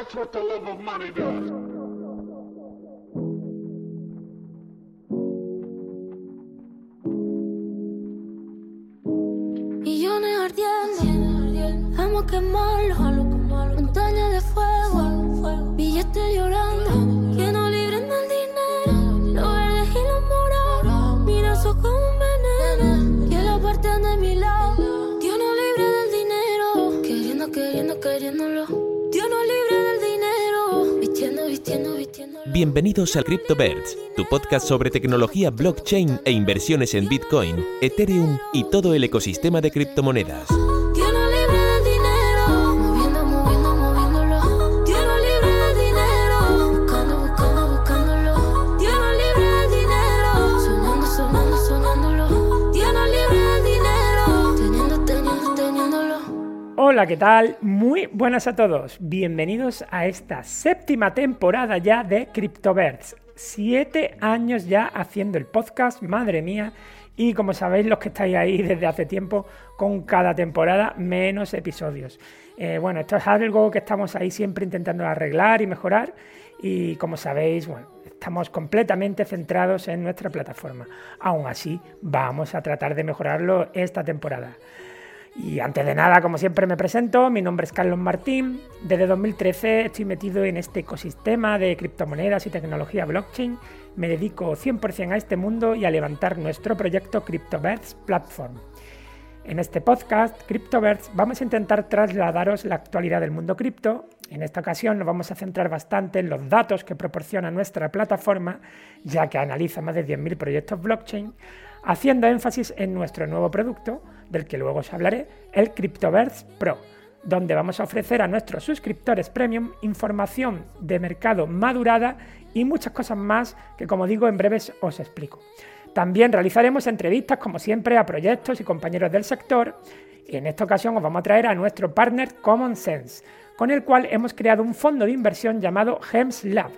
That's what the love of money does. Millones ardiendo, vamos a quemarlo. Montaña de fuego, billetes llorando. Bienvenidos a CryptoBirds, tu podcast sobre tecnología blockchain e inversiones en Bitcoin, Ethereum y todo el ecosistema de criptomonedas. Hola, ¿qué tal? Muy buenas a todos. Bienvenidos a esta séptima temporada ya de CryptoBirds. Siete años ya haciendo el podcast, madre mía. Y como sabéis, los que estáis ahí desde hace tiempo, con cada temporada menos episodios. Eh, bueno, esto es algo que estamos ahí siempre intentando arreglar y mejorar. Y como sabéis, bueno, estamos completamente centrados en nuestra plataforma. Aún así, vamos a tratar de mejorarlo esta temporada. Y antes de nada, como siempre, me presento. Mi nombre es Carlos Martín. Desde 2013 estoy metido en este ecosistema de criptomonedas y tecnología blockchain. Me dedico 100% a este mundo y a levantar nuestro proyecto CryptoBirds Platform. En este podcast, CryptoBirds, vamos a intentar trasladaros la actualidad del mundo cripto. En esta ocasión nos vamos a centrar bastante en los datos que proporciona nuestra plataforma, ya que analiza más de 10.000 proyectos blockchain, haciendo énfasis en nuestro nuevo producto, del que luego os hablaré, el CryptoBirds Pro, donde vamos a ofrecer a nuestros suscriptores premium información de mercado madurada y muchas cosas más que, como digo, en breves os explico. También realizaremos entrevistas, como siempre, a proyectos y compañeros del sector. Y en esta ocasión os vamos a traer a nuestro partner Common Sense, con el cual hemos creado un fondo de inversión llamado Gems Lab,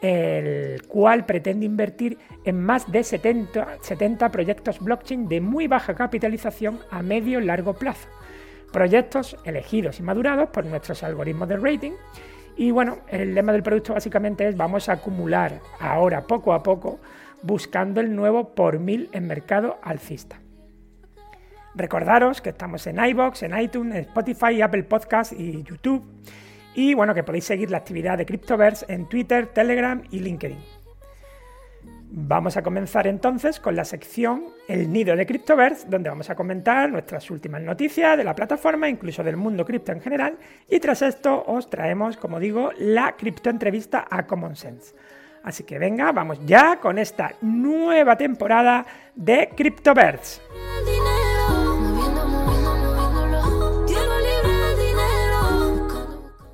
el cual pretende invertir en más de 70, 70 proyectos blockchain de muy baja capitalización a medio y largo plazo. Proyectos elegidos y madurados por nuestros algoritmos de rating. Y bueno, el lema del producto básicamente es vamos a acumular ahora poco a poco buscando el nuevo por mil en mercado alcista. Recordaros que estamos en iBox, en iTunes, Spotify, Apple Podcasts y YouTube. Y bueno, que podéis seguir la actividad de Cryptoverse en Twitter, Telegram y LinkedIn. Vamos a comenzar entonces con la sección El Nido de Cryptoverse, donde vamos a comentar nuestras últimas noticias de la plataforma, incluso del mundo cripto en general. Y tras esto os traemos, como digo, la criptoentrevista a Common Sense. Así que venga, vamos ya con esta nueva temporada de Cryptoverse.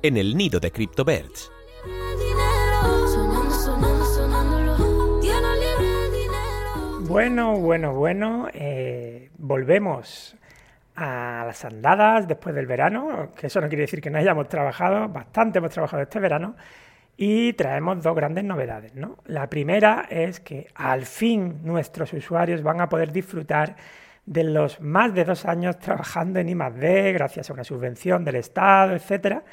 En el nido de CryptoBirds. Bueno, bueno, bueno, eh, volvemos a las andadas después del verano, que eso no quiere decir que no hayamos trabajado, bastante hemos trabajado este verano, y traemos dos grandes novedades. ¿no? La primera es que al fin nuestros usuarios van a poder disfrutar de los más de dos años trabajando en I+.D. gracias a una subvención del Estado, etcétera.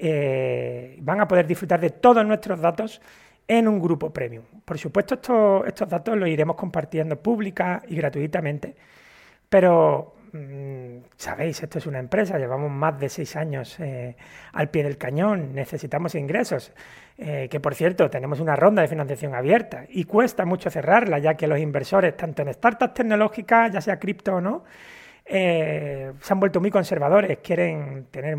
Eh, van a poder disfrutar de todos nuestros datos en un grupo premium. Por supuesto, esto- estos datos los iremos compartiendo pública y gratuitamente, pero mm, sabéis, esto es una empresa, llevamos más de seis años eh, al pie del cañón, necesitamos ingresos, eh, que por cierto tenemos una ronda de financiación abierta y cuesta mucho cerrarla, ya que los inversores, tanto en startups tecnológicas, ya sea cripto o no, eh, se han vuelto muy conservadores, quieren tener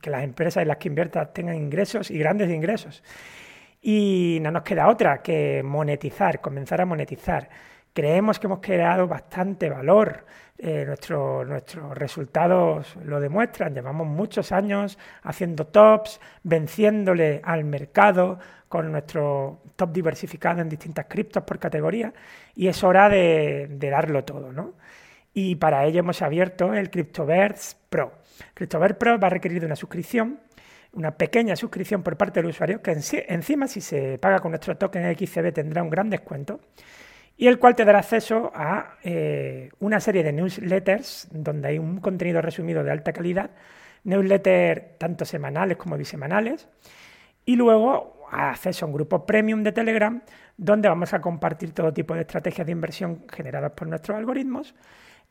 que las empresas en las que inviertas tengan ingresos y grandes ingresos. Y no nos queda otra que monetizar, comenzar a monetizar. Creemos que hemos creado bastante valor. eh, nuestro- nuestros resultados lo demuestran. Llevamos muchos años haciendo tops, venciéndole al mercado con nuestro top diversificado en distintas criptos por categoría. Y es hora de, de darlo todo, ¿no? Y para ello hemos abierto el CryptoVerse Pro. CryptoVerse Pro va a requerir de una suscripción, una pequeña suscripción por parte del usuario, que encima si se paga con nuestro token XCB tendrá un gran descuento, y el cual te dará acceso a eh, una serie de newsletters donde hay un contenido resumido de alta calidad newsletters tanto semanales como bisemanales. Y luego acceso a un grupo premium de Telegram donde vamos a compartir todo tipo de estrategias de inversión generadas por nuestros algoritmos.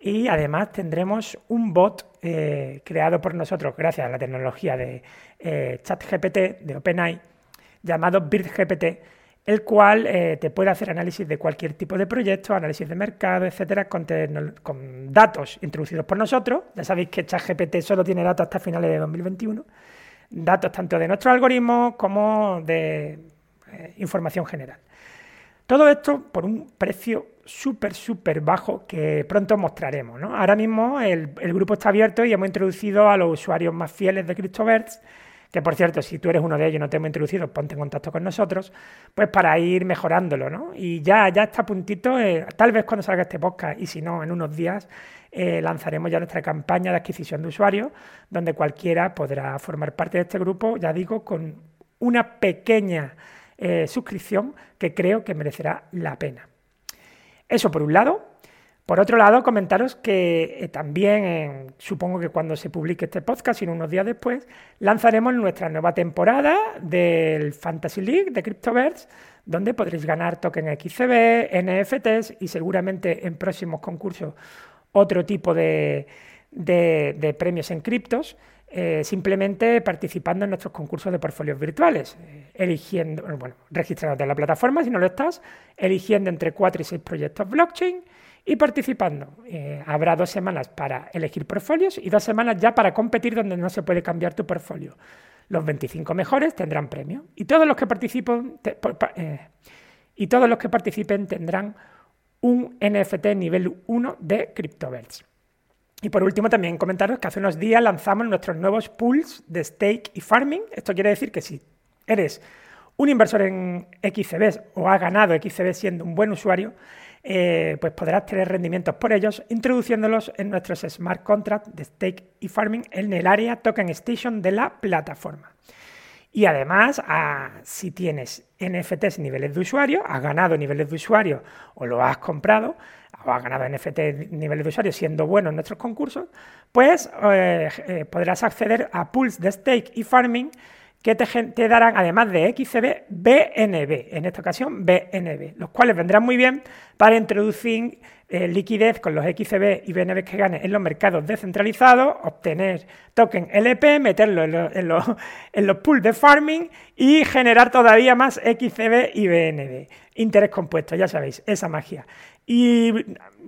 Y además tendremos un bot eh, creado por nosotros gracias a la tecnología de eh, ChatGPT de OpenAI llamado BirdGPT, el cual eh, te puede hacer análisis de cualquier tipo de proyecto, análisis de mercado, etcétera, con, con, datos introducidos por nosotros. Ya sabéis que ChatGPT solo tiene datos hasta finales de 2021, datos tanto de nuestros algoritmos como de información general. Todo esto por un precio súper, súper bajo que pronto mostraremos. ¿no? Ahora mismo el, el, grupo está abierto y hemos introducido a los usuarios más fieles de CryptoBerts que por cierto, si tú eres uno de ellos y no te hemos introducido, ponte en contacto con nosotros, pues para ir mejorándolo, ¿no? Y ya, ya está a puntito, eh, tal vez cuando salga este podcast, y si no, en unos días, eh, lanzaremos ya nuestra campaña de adquisición de usuarios, donde cualquiera podrá formar parte de este grupo, ya digo, con una pequeña eh, suscripción que creo que merecerá la pena. Eso por un lado. Por otro lado, comentaros que eh, también, supongo que cuando se publique este podcast, sino unos días después, lanzaremos nuestra nueva temporada del Fantasy League de CryptoBirds, donde podréis ganar tokens XCB, NFTs y seguramente en próximos concursos otro tipo de, premios en criptos. Eh, simplemente participando en nuestros concursos de portfolios virtuales, eh, eligiendo, bueno, registrándote en la plataforma si no lo estás, eligiendo entre 4 y 6 proyectos blockchain y participando. Eh, habrá dos semanas para elegir portfolios y dos semanas ya para competir donde no se puede cambiar tu portfolio. Los 25 mejores tendrán premio y todos los que participen, y todos los que participen tendrán un NFT nivel 1 de CryptoBelts. Y por último, también comentaros que hace unos días lanzamos nuestros nuevos pools de stake y farming. Esto quiere decir que si eres un inversor en XCBs o has ganado XCB siendo un buen usuario, eh, pues podrás tener rendimientos por ellos introduciéndolos en nuestros smart contracts de stake y farming en el área token station de la plataforma. Y además, si tienes NFTs niveles de usuario, has ganado niveles de usuario o lo has comprado, o has ganado NFT niveles de usuario siendo bueno en nuestros concursos, pues eh, eh, podrás acceder a pools de stake y farming que te, darán, además de XCB, BNB, en esta ocasión BNB, los cuales vendrán muy bien para introducir eh, liquidez con los XCB y BNB que ganes en los mercados descentralizados, obtener token LP, meterlo en, los pools de farming y generar todavía más XCB y BNB. Interés compuesto, ya sabéis, esa magia. Y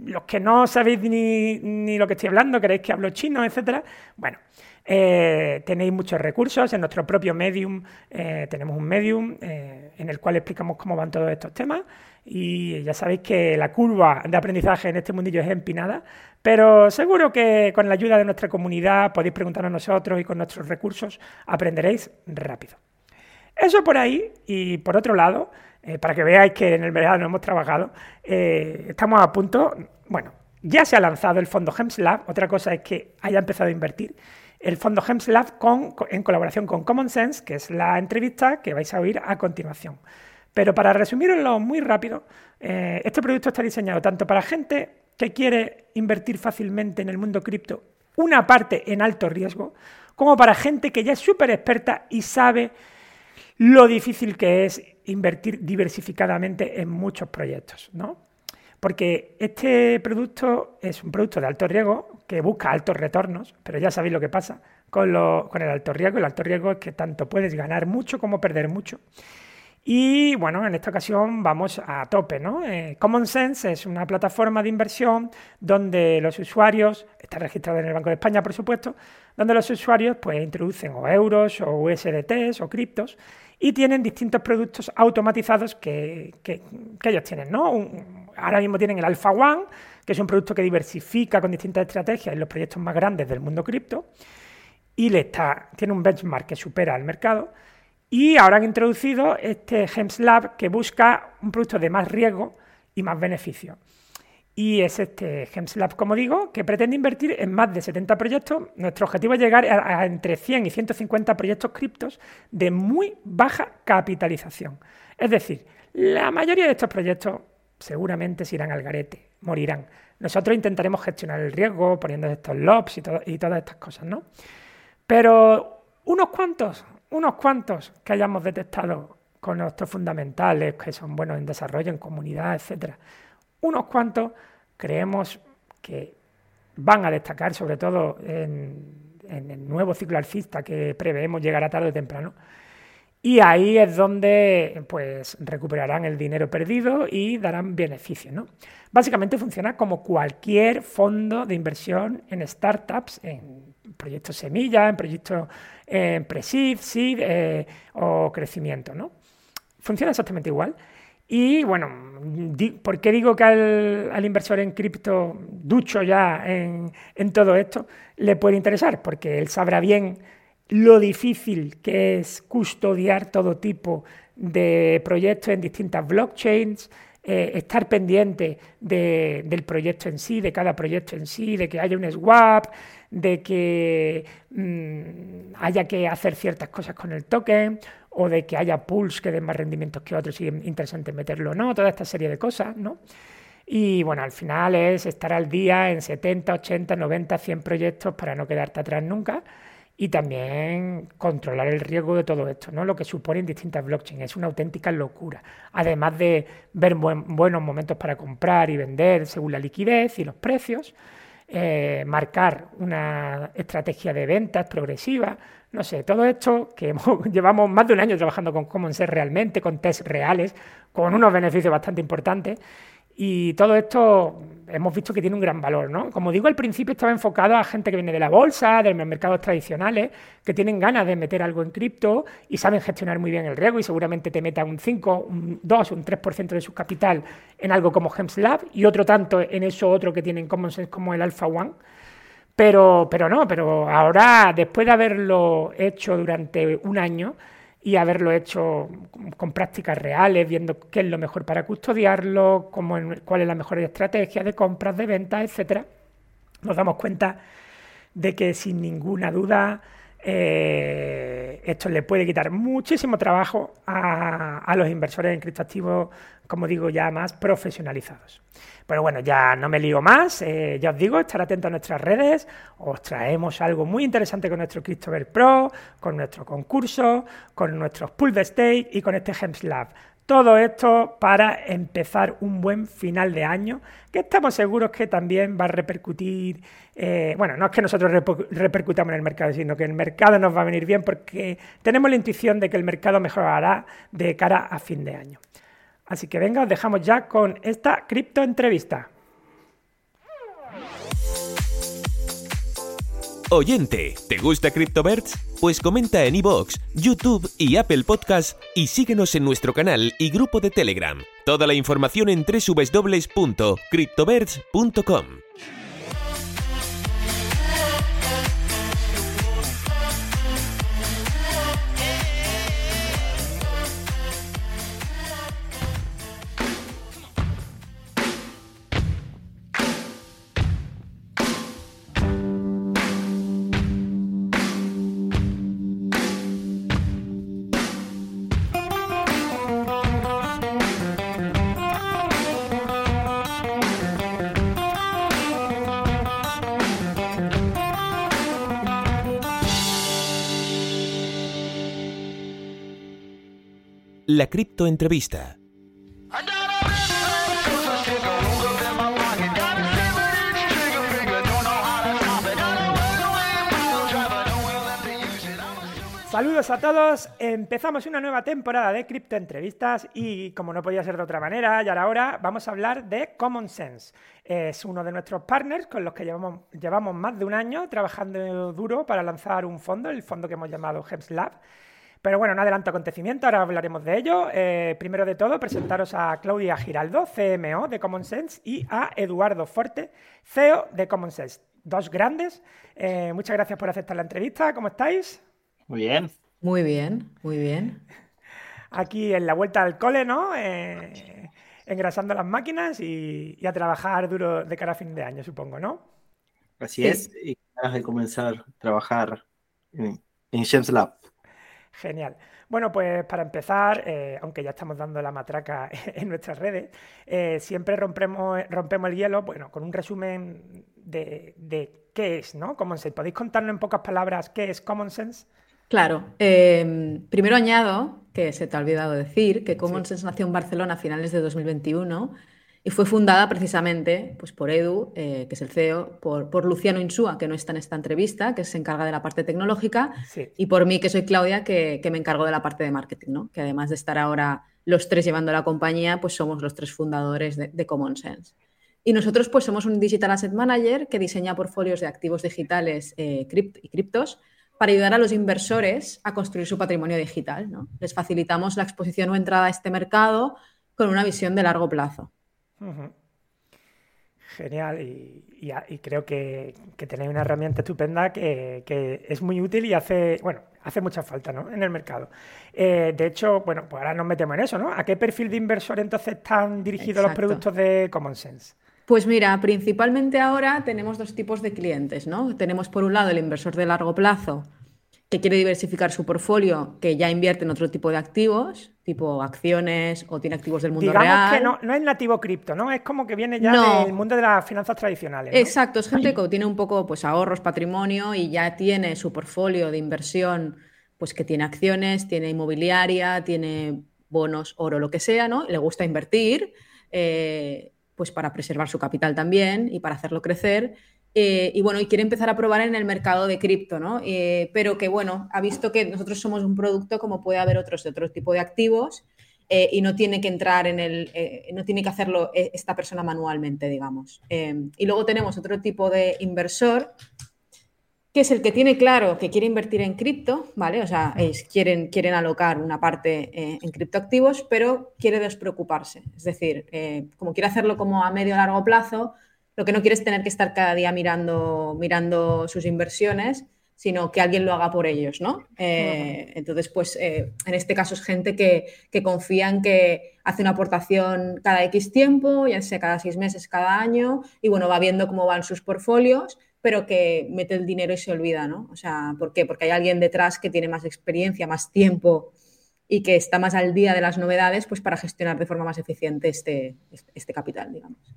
los que no sabéis ni, ni lo que estoy hablando, queréis que hablo chino, etcétera, bueno, eh, tenéis muchos recursos en nuestro propio Medium. Eh, tenemos un Medium eh, en el cual explicamos cómo van todos estos temas. Y ya sabéis que la curva de aprendizaje en este mundillo es empinada, pero seguro que con la ayuda de nuestra comunidad podéis preguntar a nosotros y con nuestros recursos aprenderéis rápido. Eso por ahí. Y por otro lado, para que veáis que en el verano hemos trabajado, estamos a punto. Bueno, ya se ha lanzado el fondo HEMSLab. Otra cosa es que haya empezado a invertir el fondo HEMSLab con, en colaboración con Common Sense, que es la entrevista que vais a oír a continuación. Pero para resumirlo muy rápido, eh, este producto está diseñado tanto para gente que quiere invertir fácilmente en el mundo cripto, una parte en alto riesgo, como para gente que ya es súper experta y sabe lo difícil que es invertir diversificadamente en muchos proyectos, ¿no? Porque este producto es un producto de alto riesgo que busca altos retornos, pero ya sabéis lo que pasa con, con el alto riesgo. El alto riesgo es que tanto puedes ganar mucho como perder mucho. Y bueno, en esta ocasión vamos a tope, ¿no? Eh, Common Sense es una plataforma de inversión donde los usuarios, está registrado en el Banco de España, por supuesto, donde los usuarios pues introducen o euros o USDTs o criptos y tienen distintos productos automatizados que, ellos tienen, ¿no? ahora mismo tienen el Alpha One, que es un producto que diversifica con distintas estrategias en los proyectos más grandes del mundo cripto y le está, tiene un benchmark que supera al mercado. Y ahora han introducido este Gems Lab que busca un producto de más riesgo y más beneficio. Y es este GemsLab, como digo, que pretende invertir en más de 70 proyectos. Nuestro objetivo es llegar a, entre 100 y 150 proyectos criptos de muy baja capitalización. Es decir, la mayoría de estos proyectos seguramente se irán al garete, morirán. Nosotros intentaremos gestionar el riesgo poniendo estos lobs y, y todas estas cosas, ¿no? Pero unos cuantos, unos cuantos que hayamos detectado con nuestros fundamentales, que son buenos en desarrollo, en comunidad, etcétera. Unos cuantos creemos que van a destacar, sobre todo en, el nuevo ciclo alcista que preveemos llegará tarde o temprano. Y ahí es donde pues, recuperarán el dinero perdido y darán beneficios. ¿no? Básicamente funciona como cualquier fondo de inversión en startups, en proyectos semilla, en proyectos en pre-seed, seed eh, o crecimiento. ¿no? funciona exactamente igual. Y bueno, ¿por qué digo que al, inversor en cripto, ducho ya en, todo esto, le puede interesar? Porque él sabrá bien lo difícil que es custodiar todo tipo de proyectos en distintas blockchains, eh, estar pendiente del proyecto en sí, de cada proyecto en sí, de que haya un swap, de que mm, haya que hacer ciertas cosas con el token o de que haya pools que den más rendimientos que otros y es interesante meterlo o no, toda esta serie de cosas, ¿no? Y bueno, al final es estar al día en 70, 80, 90, 100 proyectos para no quedarte atrás nunca y también controlar el riesgo de todo esto, ¿no? Lo que supone en distintas blockchains. Es una auténtica locura. Además de ver buenos momentos para comprar y vender según la liquidez y los precios, eh, marcar una estrategia de ventas progresiva, no sé, todo esto que llevamos más de un año trabajando con Common Sense realmente, con tests reales, con unos beneficios bastante importantes. Y todo esto hemos visto que tiene un gran valor, ¿no? Como digo, al principio estaba enfocado a gente que viene de la bolsa, de los mercados tradicionales, que tienen ganas de meter algo en cripto y saben gestionar muy bien el riesgo y seguramente te metan un 5, un 2, un 3% de su capital en algo como HemsLab y otro tanto en eso otro que tienen Common Sense como el Alpha One. Pero, pero no, pero ahora, después de haberlo hecho durante un año, y haberlo hecho con prácticas reales, viendo qué es lo mejor para custodiarlo, cómo, cuál es la mejor estrategia de compras, de ventas, etcétera, nos damos cuenta de que sin ninguna duda eh, esto le puede quitar muchísimo trabajo a, a los inversores en criptoactivos, como digo, ya más profesionalizados. Pero bueno, ya no me lío más, eh, ya os digo, estar atento a nuestras redes, os traemos algo muy interesante con nuestro CryptoVer Pro, con nuestro concurso, con nuestros Pool de Stake y con este Hems Lab. Todo esto para empezar un buen final de año, que estamos seguros que también va a repercutir, eh, bueno, no es que nosotros repercutamos en el mercado, sino que el mercado nos va a venir bien porque tenemos la intuición de que el mercado mejorará de cara a fin de año. Así que venga, os dejamos ya con esta cripto entrevista. Oyente, ¿te gusta CryptoBirds? Pues comenta en iVoox, YouTube y Apple Podcast y síguenos en nuestro canal y grupo de Telegram. Toda la información en www.cryptobirds.com. La criptoentrevista. Saludos a todos, empezamos una nueva temporada de criptoentrevistas y como no podía ser de otra manera, ya ahora vamos a hablar de Common Sense. Es uno de nuestros partners con los que llevamos, llevamos más de un año trabajando duro para lanzar un fondo, el fondo que hemos llamado Hems Lab. Pero bueno, no adelanto acontecimiento, ahora hablaremos de ello. Eh, primero de todo, presentaros a Claudia Giraldo, CMO de Common Sense, y a Eduardo Forte, CEO de Common Sense. Dos grandes. Eh, muchas gracias por aceptar la entrevista. ¿Cómo estáis? Muy bien. Muy bien, muy bien. Aquí en la vuelta al cole, ¿no? Eh, engrasando las máquinas y, a trabajar duro de cara a fin de año, supongo, ¿no? Así es, y ganas de comenzar a trabajar en, en James Lab. Genial. Bueno, pues para empezar, eh, aunque ya estamos dando la matraca en nuestras redes, eh, siempre rompemos, rompemos el hielo, bueno, con un resumen de, qué es, ¿no? Common Sense. ¿Podéis contarnos en pocas palabras qué es Common Sense? Claro. Em, primero añado, que se te ha olvidado decir, que Common Sense nació en Barcelona a finales de 2021 y fue fundada precisamente pues, por Edu, eh, que es el CEO, por, Luciano Insúa, que no está en esta entrevista, que se encarga de la parte tecnológica, y por mí, que soy Claudia, que, me encargo de la parte de marketing, ¿no? que además de estar ahora los tres llevando la compañía, pues somos los tres fundadores de, Common Sense. Y nosotros pues somos un Digital Asset Manager que diseña portfolios de activos digitales eh, y criptos para ayudar a los inversores a construir su patrimonio digital. ¿no? Les facilitamos la exposición o entrada a este mercado con una visión de largo plazo. Genial, y, creo que, tenéis una herramienta estupenda que, es muy útil y hace, bueno, hace mucha falta ¿no? en el mercado. Eh, de hecho, bueno, pues ahora nos metemos en eso, ¿no? ¿A qué perfil de inversor entonces están dirigidos los productos de Common Sense? Pues mira, principalmente ahora tenemos dos tipos de clientes, ¿no? Tenemos por un lado el inversor de largo plazo, que quiere diversificar su portfolio, que ya invierte en otro tipo de activos, tipo acciones o tiene activos del mundo Digamos real. que no, es nativo cripto, ¿no? Es como que viene ya del mundo de las finanzas tradicionales. Exacto, es gente que tiene un poco pues, ahorros, patrimonio y ya tiene su portfolio de inversión, pues que tiene acciones, tiene inmobiliaria, tiene bonos, oro, lo que sea, ¿no? Le gusta invertir, eh, pues para preservar su capital también y para hacerlo crecer eh, y bueno, y quiere empezar a probar en el mercado de cripto, ¿no? Eh, pero que bueno, ha visto que nosotros somos un producto como puede haber otros de otro tipo de activos eh, y no tiene que entrar en el, no tiene que hacerlo esta persona manualmente, digamos. y luego tenemos otro tipo de inversor que es el que tiene claro que quiere invertir en cripto, ¿vale? O sea, quieren, quieren alocar una parte en criptoactivos, pero quiere despreocuparse. Es decir, como quiere hacerlo como a medio o largo plazo, lo que no quiere es tener que estar cada día mirando, mirando sus inversiones, sino que alguien lo haga por ellos, ¿no? Eh, entonces, pues eh, en este caso es gente que, confía en que hace una aportación cada X tiempo, ya sea cada seis meses, cada año, y bueno, va viendo cómo van sus portfolios, pero que mete el dinero y se olvida, ¿no? O sea, ¿por qué? Porque hay alguien detrás que tiene más experiencia, más tiempo y que está más al día de las novedades, pues para gestionar de forma más eficiente este, este capital, digamos.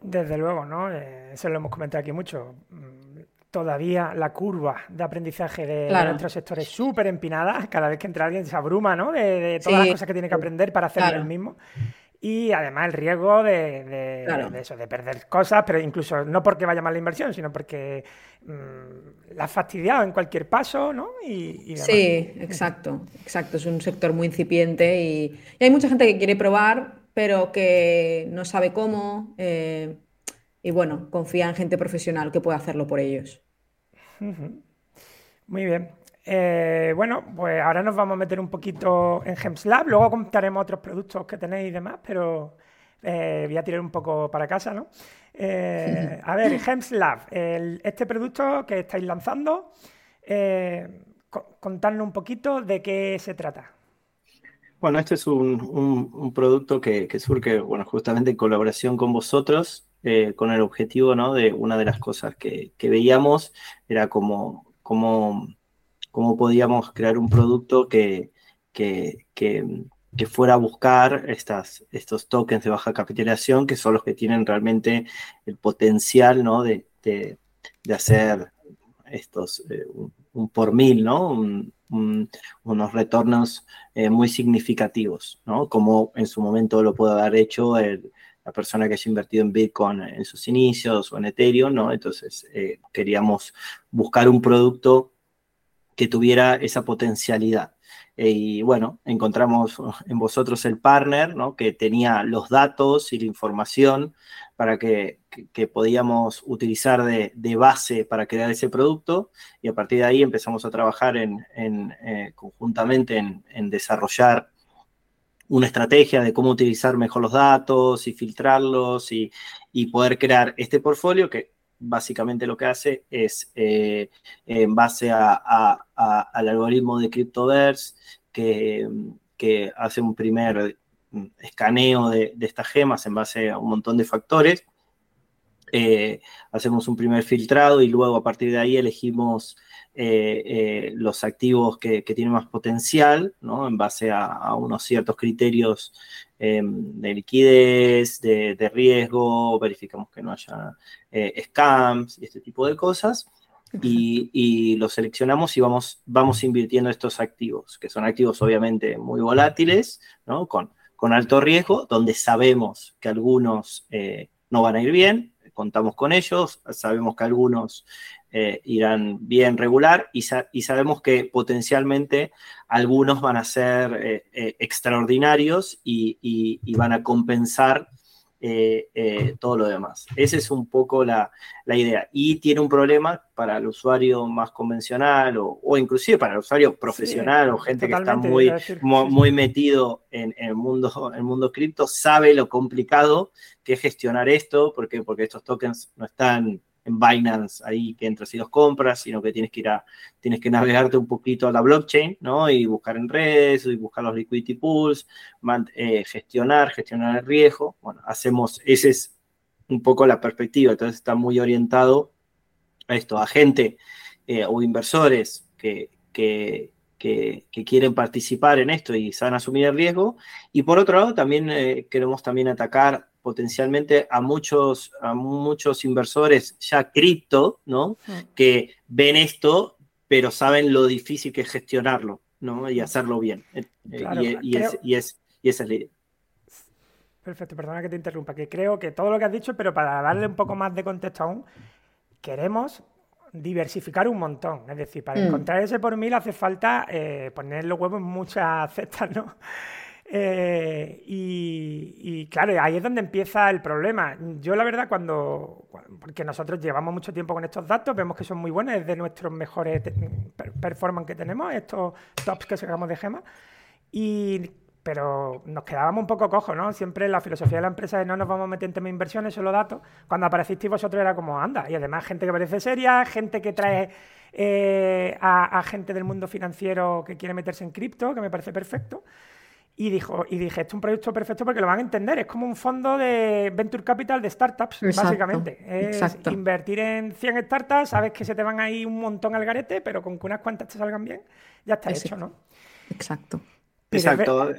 Desde luego, ¿no? Eh, eso lo hemos comentado aquí mucho. Mm, todavía la curva de aprendizaje de, nuestro sector es súper empinada. Cada vez que entra alguien se abruma, ¿no? De, todas las cosas que tiene que aprender para hacer el mismo. Y además el riesgo de, eso, de perder cosas, pero incluso no porque vaya mal la inversión, sino porque mm, la ha fastidiado en cualquier paso, ¿no? Y, sí, exacto, exacto. Es un sector muy incipiente y hay mucha gente que quiere probar, pero que no sabe cómo eh, y bueno, confía en gente profesional que pueda hacerlo por ellos. Muy bien. Eh, bueno, pues ahora nos vamos a meter un poquito en GemsLab, luego contaremos otros productos que tenéis y demás, pero eh, voy a tirar un poco para casa, ¿no? a ver, GemsLab, este producto que estáis lanzando, contadnos un poquito de qué se trata. Bueno, este es un, producto que, surge, bueno, justamente en colaboración con vosotros, eh, con el objetivo, ¿no? De una de las cosas que, veíamos era cómo, cómo, podíamos crear un producto que, que, fuera a buscar estas, estos tokens de baja capitalización, que son los que tienen realmente el potencial, ¿no? De, hacer estos, eh, un, por mil, ¿no? Unos retornos eh, muy significativos, ¿no? Como en su momento lo puede haber hecho la persona que haya invertido en Bitcoin en sus inicios o en Ethereum, ¿no? Entonces eh, queríamos buscar un producto que tuviera esa potencialidad. Y bueno, encontramos en vosotros el partner, ¿no? Que tenía los datos y la información para que, podíamos utilizar de, base para crear ese producto y a partir de ahí empezamos a trabajar en, eh, conjuntamente en, desarrollar una estrategia de cómo utilizar mejor los datos y filtrarlos y, poder crear este portfolio que básicamente lo que hace es, eh, en base al algoritmo de CryptoVerse, que, que hace un primer escaneo de, estas gemas en base a un montón de factores, eh, hacemos un primer filtrado y luego a partir de ahí elegimos eh, eh, los activos que, tienen más potencial. En base a, unos ciertos criterios de liquidez, de, riesgo, verificamos que no haya scams y este tipo de cosas. Y, los seleccionamos y vamos, vamos invirtiendo estos activos, que son activos obviamente muy volátiles, con alto riesgo, donde sabemos que algunos no van a ir bien, contamos con ellos, sabemos que algunos eh, irán bien regular y, sabemos que potencialmente algunos van a ser eh, eh, extraordinarios y, van a compensar todo lo demás. Esa es un poco la, idea. Y tiene un problema para el usuario más convencional o, inclusive para el usuario profesional o gente que está muy, muy, metido en, el mundo, el mundo cripto, sabe lo complicado que es gestionar esto, porque, porque estos tokens no están en Binance ahí que entras y los compras, sino que tienes que ir a, tienes que navegarte un poquito a la blockchain, ¿no? Y buscar en redes, y buscar los liquidity pools, eh, gestionar, gestionar el riesgo. Bueno, hacemos, esa es un poco la perspectiva, entonces está muy orientado a esto, a gente eh, o inversores que, que, que, quieren participar en esto y saben asumir el riesgo. Y por otro lado, también eh, queremos también atacar potencialmente a muchos, a muchos inversores ya cripto, ¿no? Mm. Que ven esto, pero saben lo difícil que es gestionarlo, ¿no? Y hacerlo bien. Eh, y, es, y, es, y esa es la idea. Perfecto, perdona que te interrumpa, que creo que todo lo que has dicho, pero para darle un poco más de contexto aún, queremos diversificar un montón. Es decir, para mm. encontrar ese por mil hace falta eh, poner los huevos en muchas cestas, ¿no? Eh, y, claro, ahí es donde empieza el problema. Yo la verdad cuando, porque nosotros llevamos mucho tiempo con estos datos, vemos que son muy buenos, es de nuestros mejores performance que tenemos, estos tops que sacamos de Gema, y, pero nos quedábamos un poco cojos, ¿no? Siempre la filosofía de la empresa es no nos vamos a meter en temas de inversiones, solo datos. Cuando aparecisteis vosotros era como, anda, y además gente que parece seria, gente que trae eh, a gente del mundo financiero que quiere meterse en cripto, que me parece perfecto. Y, dijo, y dije, esto es un proyecto perfecto porque lo van a entender. Es como un fondo de venture capital de startups, básicamente. Es invertir en 100 startups, sabes que se te van ahí un montón al garete, pero con que unas cuantas te salgan bien, ya está hecho, ¿no? Exacto. Exacto,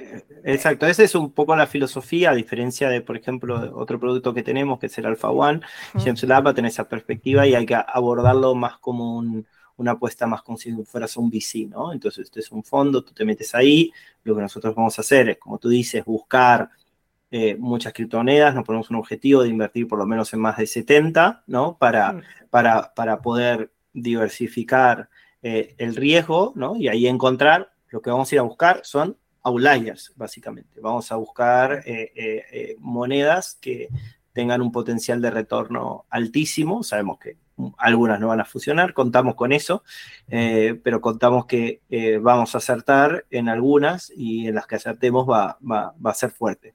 exacto. Esa es un poco la filosofía, a diferencia de, por ejemplo, otro producto que tenemos, que es el Alpha One. James Lab va a tener esa perspectiva y hay que abordarlo más como un, una apuesta más como si fueras un VC, ¿no? Entonces, este es un fondo, tú te metes ahí, lo que nosotros vamos a hacer es, como tú dices, buscar eh, muchas criptomonedas, nos ponemos un objetivo de invertir por lo menos en más de 70, ¿no? Para, para, para poder diversificar eh, el riesgo, ¿no? Y ahí encontrar, lo que vamos a ir a buscar son outliers, básicamente. Vamos a buscar eh, monedas que tengan un potencial de retorno altísimo. Sabemos que algunas no van a funcionar, contamos con eso, eh, pero contamos que eh, vamos a acertar en algunas y en las que acertemos va, va, a ser fuerte.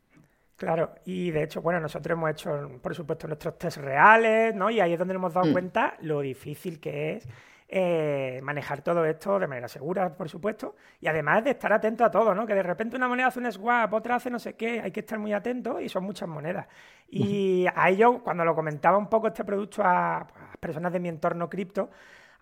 Claro, y de hecho, bueno, nosotros hemos hecho, por supuesto, nuestros test reales, ¿no? Y ahí es donde nos hemos dado mm. cuenta lo difícil que es eh, manejar todo esto de manera segura, por supuesto, y además de estar atento a todo, ¿no? Que de repente una moneda hace un swap, otra hace no sé qué, hay que estar muy atento y son muchas monedas. Y a ello, cuando lo comentaba un poco este producto a, personas de mi entorno cripto,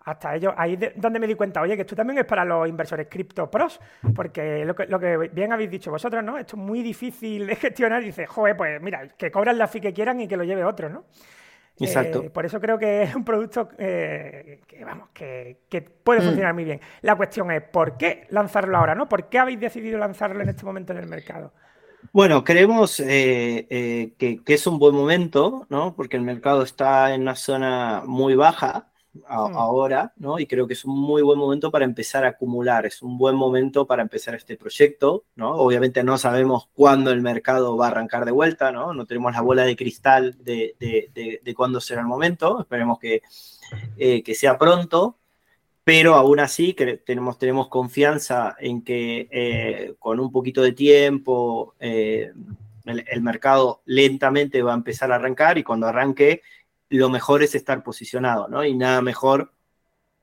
hasta ellos, ahí es donde me di cuenta, oye, que esto también es para los inversores cripto pros, porque lo que, lo que bien habéis dicho vosotros, ¿no? Esto es muy difícil de gestionar y dices, joder, pues mira, que cobran la fi que quieran y que lo lleve otro, ¿no? Exacto. Eh, por eso creo que es un producto eh, que, vamos, que, puede mm. funcionar muy bien. La cuestión es, ¿por qué lanzarlo ahora? ¿no? ¿Por qué habéis decidido lanzarlo en este momento en el mercado? Bueno, creemos eh, que, que, es un buen momento, ¿no? Porque el mercado está en una zona muy baja Hmm. ahora, ¿no? Y creo que es un muy buen momento para empezar a acumular, es un buen momento para empezar este proyecto, ¿no? Obviamente no sabemos cuándo el mercado va a arrancar de vuelta, ¿no? No tenemos la bola de cristal de, de, cuándo será el momento, esperemos que, eh, que sea pronto, pero aún así que tenemos, tenemos confianza en que eh, con un poquito de tiempo eh, el, el mercado lentamente va a empezar a arrancar y cuando arranque lo mejor es estar posicionado, ¿no? Y nada mejor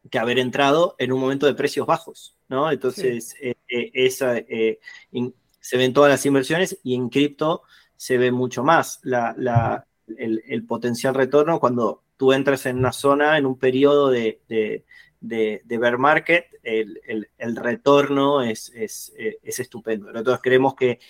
que haber entrado en un momento de precios bajos, ¿no? Entonces, eh, eh, eh, se ven todas las inversiones y en cripto se ve mucho más. La, el, el, potencial retorno cuando tú entras en una zona, en un periodo de, de, de, de bear market, el, el retorno es, es, es, estupendo. Nosotros creemos que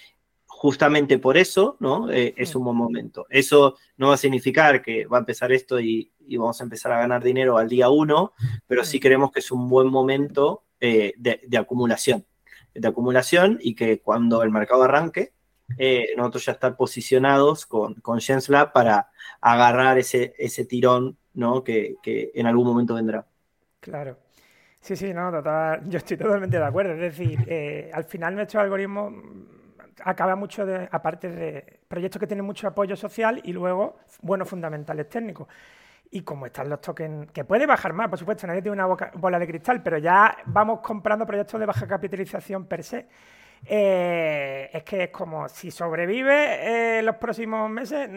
justamente por eso, ¿no? Eh, es un buen momento. Eso no va a significar que va a empezar esto y, y vamos a empezar a ganar dinero al día uno, pero sí creemos que es un buen momento eh, de, de, acumulación, de acumulación y que cuando el mercado arranque, eh, nosotros ya estar posicionados con, con Lab para agarrar ese, ese tirón, ¿no? Que, que en algún momento vendrá. Claro. Sí, sí, no, total, yo estoy totalmente de acuerdo. Es decir, al final nuestro algoritmo acaba mucho de, aparte de proyectos que tienen mucho apoyo social y luego buenos fundamentales técnicos. Y como están los tokens, que puede bajar más, por supuesto, nadie tiene una boca, bola de cristal, pero ya vamos comprando proyectos de baja capitalización per se. Eh, es que es como si sobrevive eh, los próximos meses,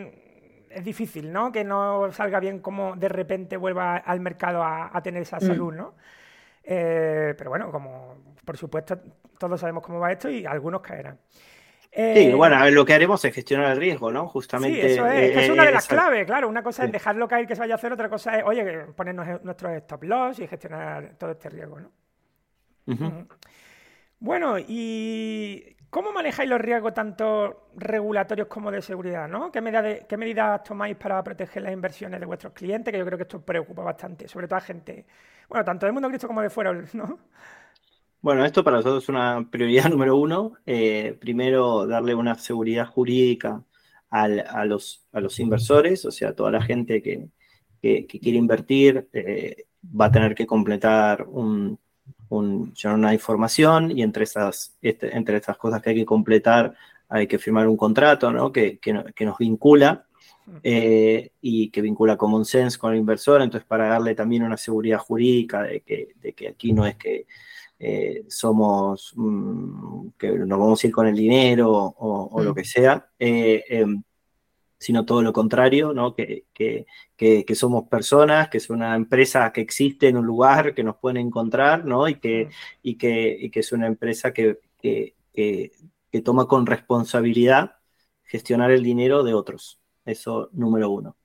es difícil, ¿no? Que no salga bien como de repente vuelva al mercado a, a tener esa salud, ¿no? Eh, pero bueno, como por supuesto todos sabemos cómo va esto y algunos caerán. Eh, sí, bueno, a ver, lo que haremos es gestionar el riesgo, ¿no? Justamente. Sí, eso es, es una de las claves, claro. Una cosa es dejarlo caer que se vaya a hacer, otra cosa es, oye, ponernos nuestros stop loss y gestionar todo este riesgo, ¿no? Uh -huh. Uh -huh. Bueno, ¿y cómo manejáis los riesgos tanto regulatorios como de seguridad, ¿no? ¿Qué, medida de, ¿Qué medidas tomáis para proteger las inversiones de vuestros clientes? Que yo creo que esto preocupa bastante, sobre todo a gente, bueno, tanto del mundo cristo como de fuera, ¿no? Bueno, esto para nosotros es una prioridad número uno. Eh, primero, darle una seguridad jurídica al, a, los, a, los, inversores, o sea, toda la gente que, que, que quiere invertir eh, va a tener que completar un, un, una información y entre esas, este, entre estas cosas que hay que completar hay que firmar un contrato ¿no? que, que, nos vincula eh, y que vincula Common Sense con el inversor, entonces para darle también una seguridad jurídica de que, de que aquí no es que eh, somos, mmm, que nos vamos a ir con el dinero o, o lo que sea, eh, eh, sino todo lo contrario, ¿no? Que, que, que, que, somos personas, que es una empresa que existe en un lugar, que nos pueden encontrar, ¿no? Y que, y que, y que es una empresa que, que, que toma con responsabilidad gestionar el dinero de otros. Eso número uno.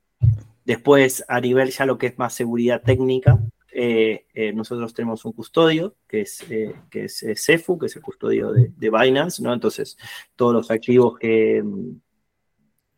Después, a nivel ya lo que es más seguridad técnica, eh, eh, nosotros tenemos un custodio que es, eh, que es CEFU, que es el custodio de, de, Binance, ¿no? Entonces, todos los activos que,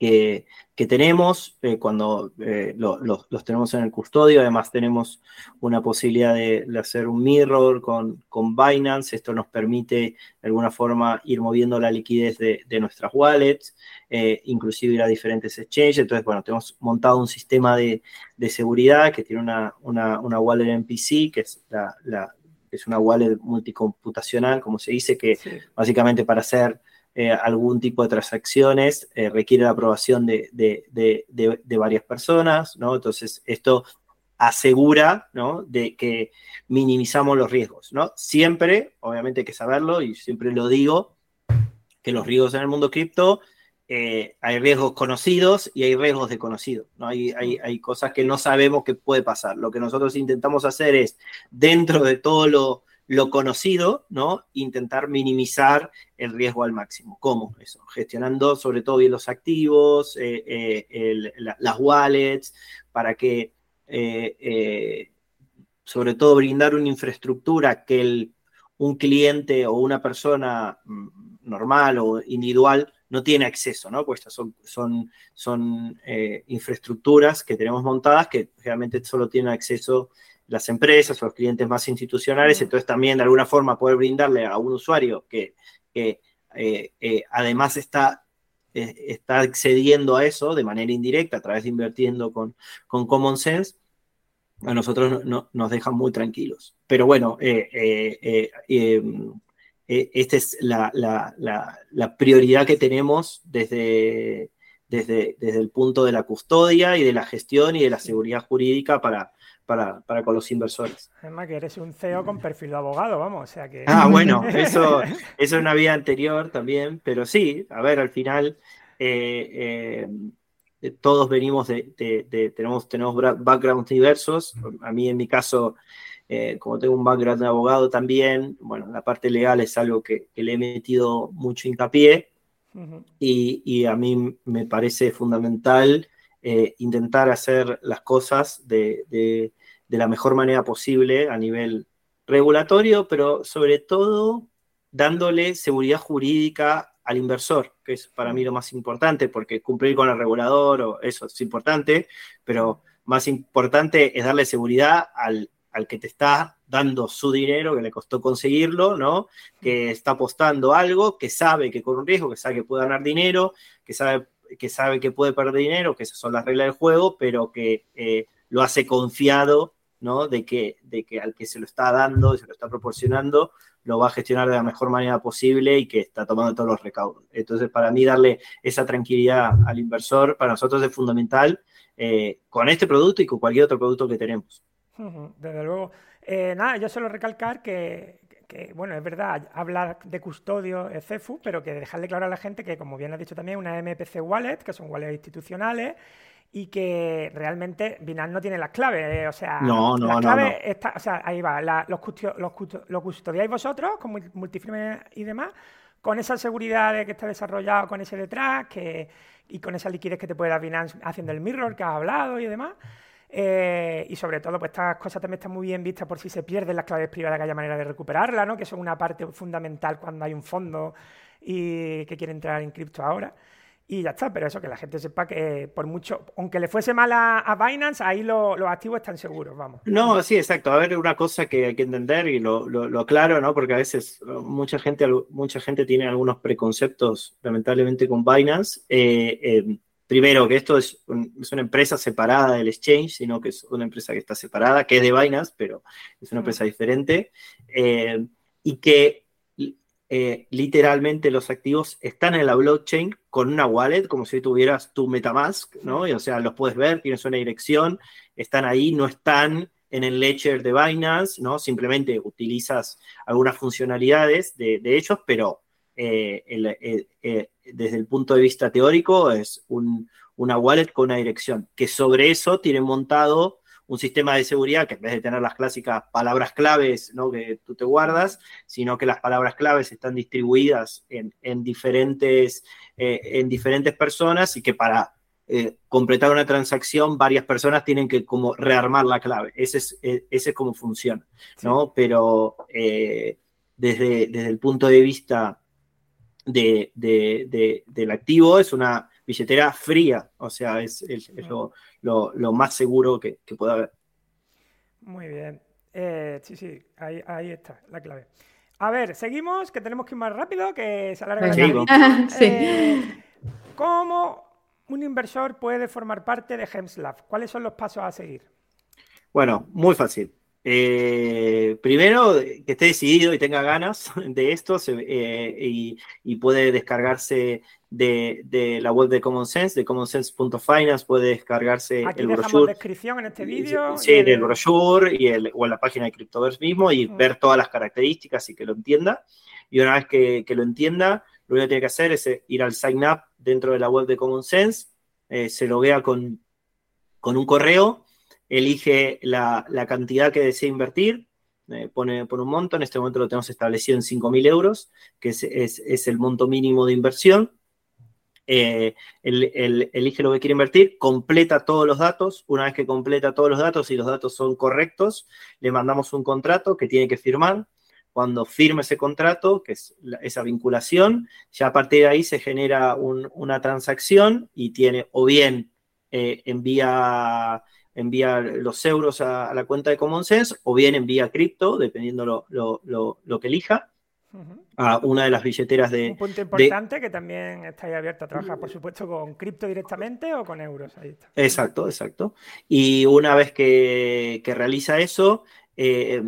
que, que tenemos, eh, cuando eh, lo, lo, los tenemos en el custodio, además tenemos una posibilidad de, de, hacer un mirror con, con Binance, esto nos permite de alguna forma ir moviendo la liquidez de, de nuestras wallets, eh, inclusive ir a diferentes exchanges, entonces bueno, tenemos montado un sistema de, de seguridad que tiene una, una, una wallet MPC, que es la, la es una wallet multicomputacional, como se dice, que sí. básicamente para hacer eh, algún tipo de transacciones eh, requiere la aprobación de, varias personas, ¿no? Entonces, esto asegura. De que minimizamos los riesgos. Siempre, obviamente hay que saberlo y siempre lo digo, que los riesgos en el mundo cripto, eh, hay riesgos conocidos y hay riesgos desconocidos, ¿no? Hay, hay, hay cosas que no sabemos que puede pasar. Lo que nosotros intentamos hacer es, dentro de todo lo lo conocido, ¿no? Intentar minimizar el riesgo al máximo. ¿Cómo? Eso, gestionando sobre todo bien los activos, eh, eh, las wallets, para que, eh, sobre todo, brindar una infraestructura que un cliente o una persona mm, normal o individual no tiene acceso, ¿no? Pues estas son, son, son infraestructuras que tenemos montadas que realmente solo tienen acceso las empresas o los clientes más institucionales, entonces también de alguna forma poder brindarle a un usuario que, que eh, eh, además está, eh, está accediendo a eso de manera indirecta a través de invirtiendo con, con Common Sense, a nosotros no, no, nos dejan muy tranquilos. Pero bueno, esta es la, la, la, la, prioridad que tenemos desde, desde, desde el punto de la custodia y de la gestión y de la seguridad jurídica para, para, para, con los inversores. Además que eres un CEO con perfil de abogado, vamos, o sea que... Ah, bueno, eso, eso es una vida anterior también, pero sí, a ver, al final eh, eh, todos venimos de, de, de, tenemos, tenemos backgrounds diversos, a mí en mi caso, eh, como tengo un background de abogado también, bueno, la parte legal es algo que, que le he metido mucho hincapié uh -huh. y, y, a mí me parece fundamental eh, intentar hacer las cosas de, de, la mejor manera posible a nivel regulatorio, pero sobre todo dándole seguridad jurídica al inversor, que es para mí lo más importante, porque cumplir con el regulador, o eso es importante, pero más importante es darle seguridad al, al que te está dando su dinero, que le costó conseguirlo, ¿no? Que está apostando algo, que sabe que corre un riesgo, que sabe que puede ganar dinero, que sabe que, sabe que puede perder dinero, que esas son las reglas del juego, pero que eh, lo hace confiado, De que, de que al que se lo está dando, se lo está proporcionando, lo va a gestionar de la mejor manera posible y que está tomando todos los recaudos. Entonces, para mí, darle esa tranquilidad al inversor, para nosotros es fundamental eh, con este producto y con cualquier otro producto que tenemos. Desde luego. Eh, nada, yo suelo recalcar que, bueno, es verdad, hablar de custodio es CEFU, pero que dejarle claro a la gente que, como bien has dicho también, una MPC Wallet, que son wallets institucionales, y que realmente Binance no tiene las claves. Eh, o sea, no, no, las claves Está, o sea, ahí va, los, los, custodiáis vosotros con multifirme y demás, con esa seguridad de que está desarrollado con ese detrás, que, y con esa liquidez que te puede dar Binance haciendo el mirror que has hablado y demás. Eh, y sobre todo, pues estas cosas también están muy bien vistas por si se pierden las claves privadas, que haya manera de recuperarlas, ¿no? que son una parte fundamental cuando hay un fondo y que quiere entrar en cripto ahora. Y ya está, pero eso, que la gente sepa que por mucho, aunque le fuese mal a, Binance, ahí los activos están seguros, vamos. No, sí, exacto. A ver, una cosa que hay que entender y lo, lo, aclaro, ¿no? Porque a veces mucha gente, mucha gente tiene algunos preconceptos, lamentablemente, con Binance. Eh, eh, primero, que esto es, una empresa separada del exchange, sino que es una empresa que está separada, que es de Binance, pero es una empresa diferente, eh, y que eh, literalmente los activos están en la blockchain con una wallet, como si tuvieras tu Metamask, ¿no? o sea, los puedes ver, tienes una dirección, están ahí, no están en el ledger de Binance, ¿no? Simplemente utilizas algunas funcionalidades de, de ellos, pero eh, eh, desde el punto de vista teórico es una wallet con una dirección, que sobre eso tiene montado un sistema de seguridad que en vez de tener las clásicas palabras claves ¿no? que tú te guardas, sino que las palabras claves están distribuidas en, diferentes, eh, en diferentes personas y que para completar una transacción varias personas tienen que como rearmar la clave. Ese es, ese es como funciona, ¿no? Pero desde, desde el punto de vista de, del activo es una billetera fría, o sea, es, lo, más seguro que, que pueda haber. Muy bien. Eh, sí, sí, ahí, está la clave. A ver, seguimos, que tenemos que ir más rápido, que se alarga la eh, ¿Cómo un inversor puede formar parte de Hemslab? ¿Cuáles son los pasos a seguir? Bueno, muy fácil. Eh, primero, que esté decidido y tenga ganas de esto eh, y, puede descargarse de, la web de Common Sense, de commonsense.finance, puede descargarse el brochure. descripción en este vídeo. Sí, el, el brochure y el, o en la página de Cryptoverse mismo y ver todas las características y que lo entienda. Y una vez que, lo entienda, lo único que tiene que hacer es eh, ir al sign up dentro de la web de Common Sense, se loguea con, con un correo elige la, cantidad que desea invertir, eh, pone, por un monto, en este momento lo tenemos establecido en 5.000 euros, que es, el monto mínimo de inversión. Eh, elige lo que quiere invertir, completa todos los datos. Una vez que completa todos los datos y los datos son correctos, le mandamos un contrato que tiene que firmar. Cuando firme ese contrato, que es esa vinculación, ya a partir de ahí se genera una transacción y tiene o bien eh, envía envía los euros a, la cuenta de Common Sense o bien envía cripto, dependiendo lo, que elija, a una de las billeteras de... Un punto importante que también está ahí abierto a trabajar, por supuesto, con cripto directamente o con euros. Ahí está. Exacto, exacto. Y una vez que, realiza eso, eh,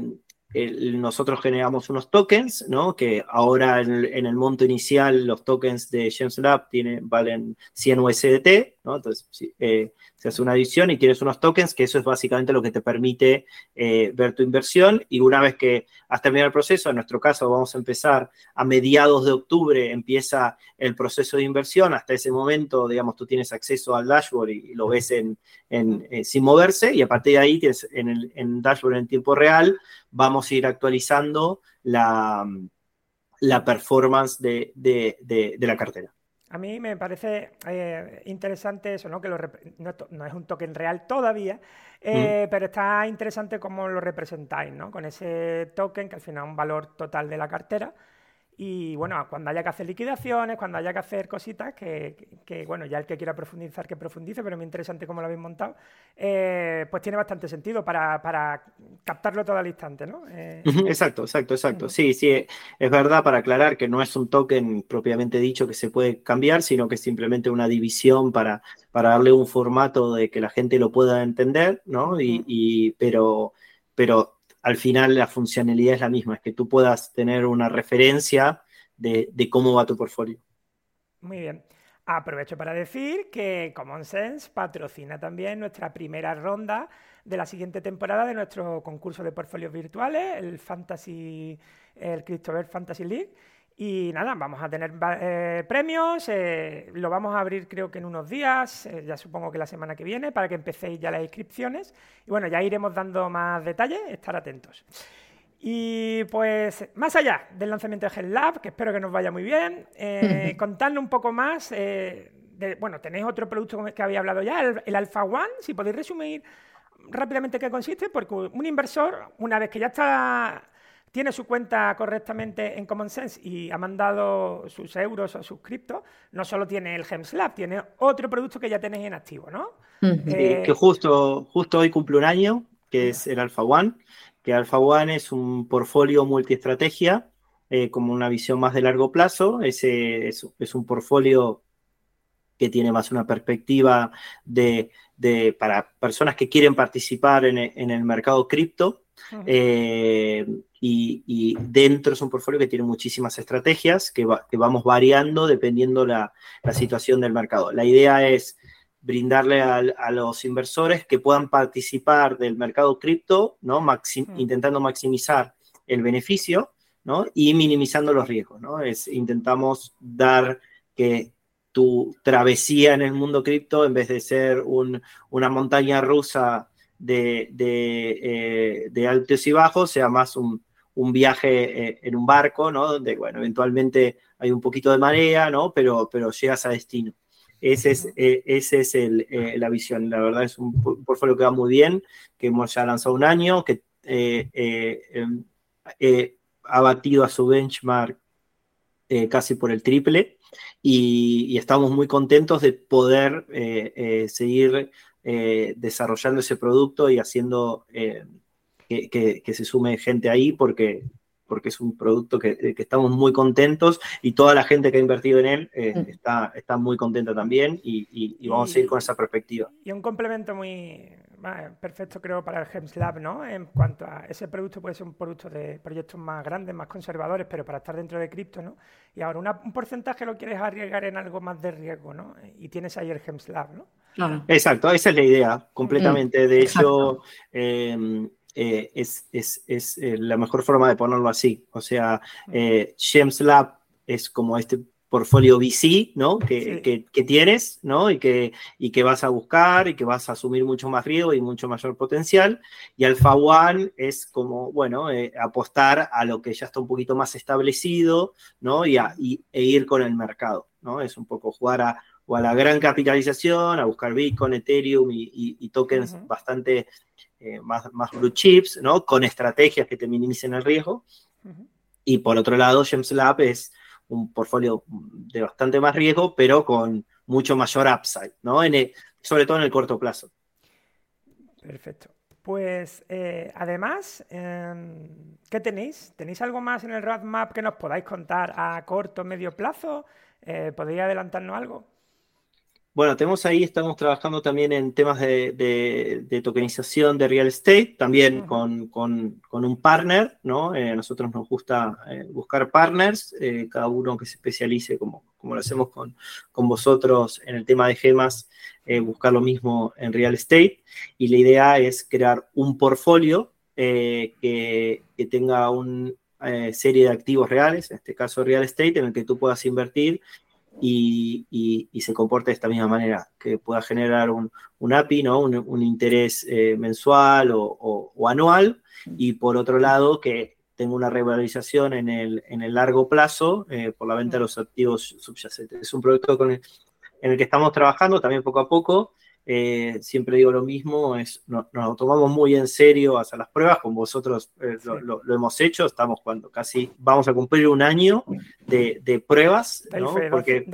nosotros generamos unos tokens, ¿no? Que ahora en, el monto inicial los tokens de James Lab tienen, valen 100 USDT, ¿no? Entonces, eh, se hace una adición y tienes unos tokens, que eso es básicamente lo que te permite eh, ver tu inversión. Y una vez que has terminado el proceso, en nuestro caso vamos a empezar a mediados de octubre, empieza el proceso de inversión. Hasta ese momento, digamos, tú tienes acceso al dashboard y, lo ves en, eh, sin moverse. Y a partir de ahí, tienes en el en dashboard en tiempo real, vamos a ir actualizando la, la performance de, de la cartera. A mí me parece eh, interesante eso, ¿no? Que lo no, es un token real todavía, eh, pero está interesante cómo lo representáis, ¿no? Con ese token que al final es un valor total de la cartera y bueno, cuando haya que hacer liquidaciones, cuando haya que hacer cositas, que, bueno, ya el que quiera profundizar, que profundice, pero muy interesante cómo lo habéis montado, eh, pues tiene bastante sentido para, captarlo todo al instante, ¿no? Eh, exacto, exacto, exacto. Sí, sí, es verdad para aclarar que no es un token propiamente dicho que se puede cambiar, sino que es simplemente una división para, para darle un formato de que la gente lo pueda entender, ¿no? Y, pero, pero al final la funcionalidad es la misma, es que tú puedas tener una referencia de, cómo va tu portfolio. Muy bien. Aprovecho para decir que Common Sense patrocina también nuestra primera ronda de la siguiente temporada de nuestro concurso de portfolios virtuales, el Fantasy, el Christopher Fantasy League. Y nada, vamos a tener eh, premios, eh, lo vamos a abrir creo que en unos días, eh, ya supongo que la semana que viene, para que empecéis ya las inscripciones. Y bueno, ya iremos dando más detalles, estar atentos. Y pues, más allá del lanzamiento de Hell Lab, que espero que nos vaya muy bien, contadnos un poco más. De, bueno, tenéis otro producto que había hablado ya, el, el Alpha One, si podéis resumir rápidamente qué consiste, porque un inversor, una vez que ya está tiene su cuenta correctamente en Common Sense y ha mandado sus euros o sus criptos, no solo tiene el GemsLab, tiene otro producto que ya tenéis en activo, ¿no? Eh, que justo, justo hoy cumple un año, que es el Alpha One, que Alpha One es un portfolio multiestrategia, eh, como una visión más de largo plazo, ese es, un portfolio que tiene más una perspectiva de, para personas que quieren participar en, el mercado cripto. Y, dentro es un portfolio que tiene muchísimas estrategias que, vamos variando dependiendo la, la, situación del mercado. La idea es brindarle a, los inversores que puedan participar del mercado cripto, ¿no? intentando maximizar el beneficio ¿no? y minimizando los riesgos. ¿no? Es, intentamos dar que tu travesía en el mundo cripto, en vez de ser una montaña rusa de, de, eh, de altos y bajos, sea más un, un viaje eh, en un barco, ¿no? Donde, bueno, eventualmente hay un poquito de marea, ¿no? Pero, pero llegas a destino. Ese es, eh, ese es el, eh, la visión. La verdad es un portfolio que va muy bien, que hemos ya lanzado un año, que em, ha batido a su benchmark casi por el triple y, estamos muy contentos de poder seguir desarrollando ese producto y haciendo que, se sume gente ahí porque, porque es un producto que, estamos muy contentos y toda la gente que ha invertido en él eh, mm. está, está muy contenta también y, vamos a ir con esa perspectiva. Y un complemento muy perfecto creo para el Gems Lab, ¿no? En cuanto a ese producto puede ser un producto de proyectos más grandes, más conservadores, pero para estar dentro de cripto, ¿no? Y ahora un porcentaje lo quieres arriesgar en algo más de riesgo, ¿no? Y tienes ahí el Gems Lab, ¿no? Exacto, esa es la idea, completamente. De hecho, eh, es, es, eh, la mejor forma de ponerlo así. O sea, eh, James Lab es como este portfolio VC, ¿no? Que, tienes, ¿no? Y que, y que vas a buscar y que vas a asumir mucho más riesgo y mucho mayor potencial. Y Alpha One es como, bueno, apostar a lo que ya está un poquito más establecido, ¿no? Y, e ir con el mercado, ¿no? Es un poco jugar a, o a la gran capitalización, a buscar Bitcoin, Ethereum y, tokens bastante eh, más, más blue chips, ¿no? Con estrategias que te minimicen el riesgo. Y por otro lado, Gems Lab es un portfolio de bastante más riesgo, pero con mucho mayor upside, ¿no? sobre todo en el corto plazo. Perfecto. Pues eh, además, em, ¿qué tenéis? ¿Tenéis algo más en el roadmap que nos podáis contar a corto medio plazo? Eh, ¿Podéis adelantarnos algo? Bueno, tenemos ahí, estamos trabajando también en temas de, tokenización de real estate, también con, un partner, ¿no? Eh, a nosotros nos gusta eh, buscar partners, eh, cada uno que se especialice, como, como lo hacemos con, con vosotros en el tema de gemas, buscar lo mismo en real estate. Y la idea es crear un portfolio que, que, tenga una serie de activos reales, en este caso real estate, en el que tú puedas invertir y, se comporte de esta misma manera, que pueda generar un, API, ¿no? un, interés eh, mensual o, anual, y por otro lado, que tenga una revalorización en el, en el largo plazo eh, por la venta de los activos subyacentes. Es un proyecto con en el que estamos trabajando también poco a poco. Eh, siempre digo lo mismo, es, nos lo tomamos muy en serio hacer las pruebas, con vosotros eh, lo, hemos hecho, estamos cuando casi vamos a cumplir un año de, pruebas, ¿no? porque,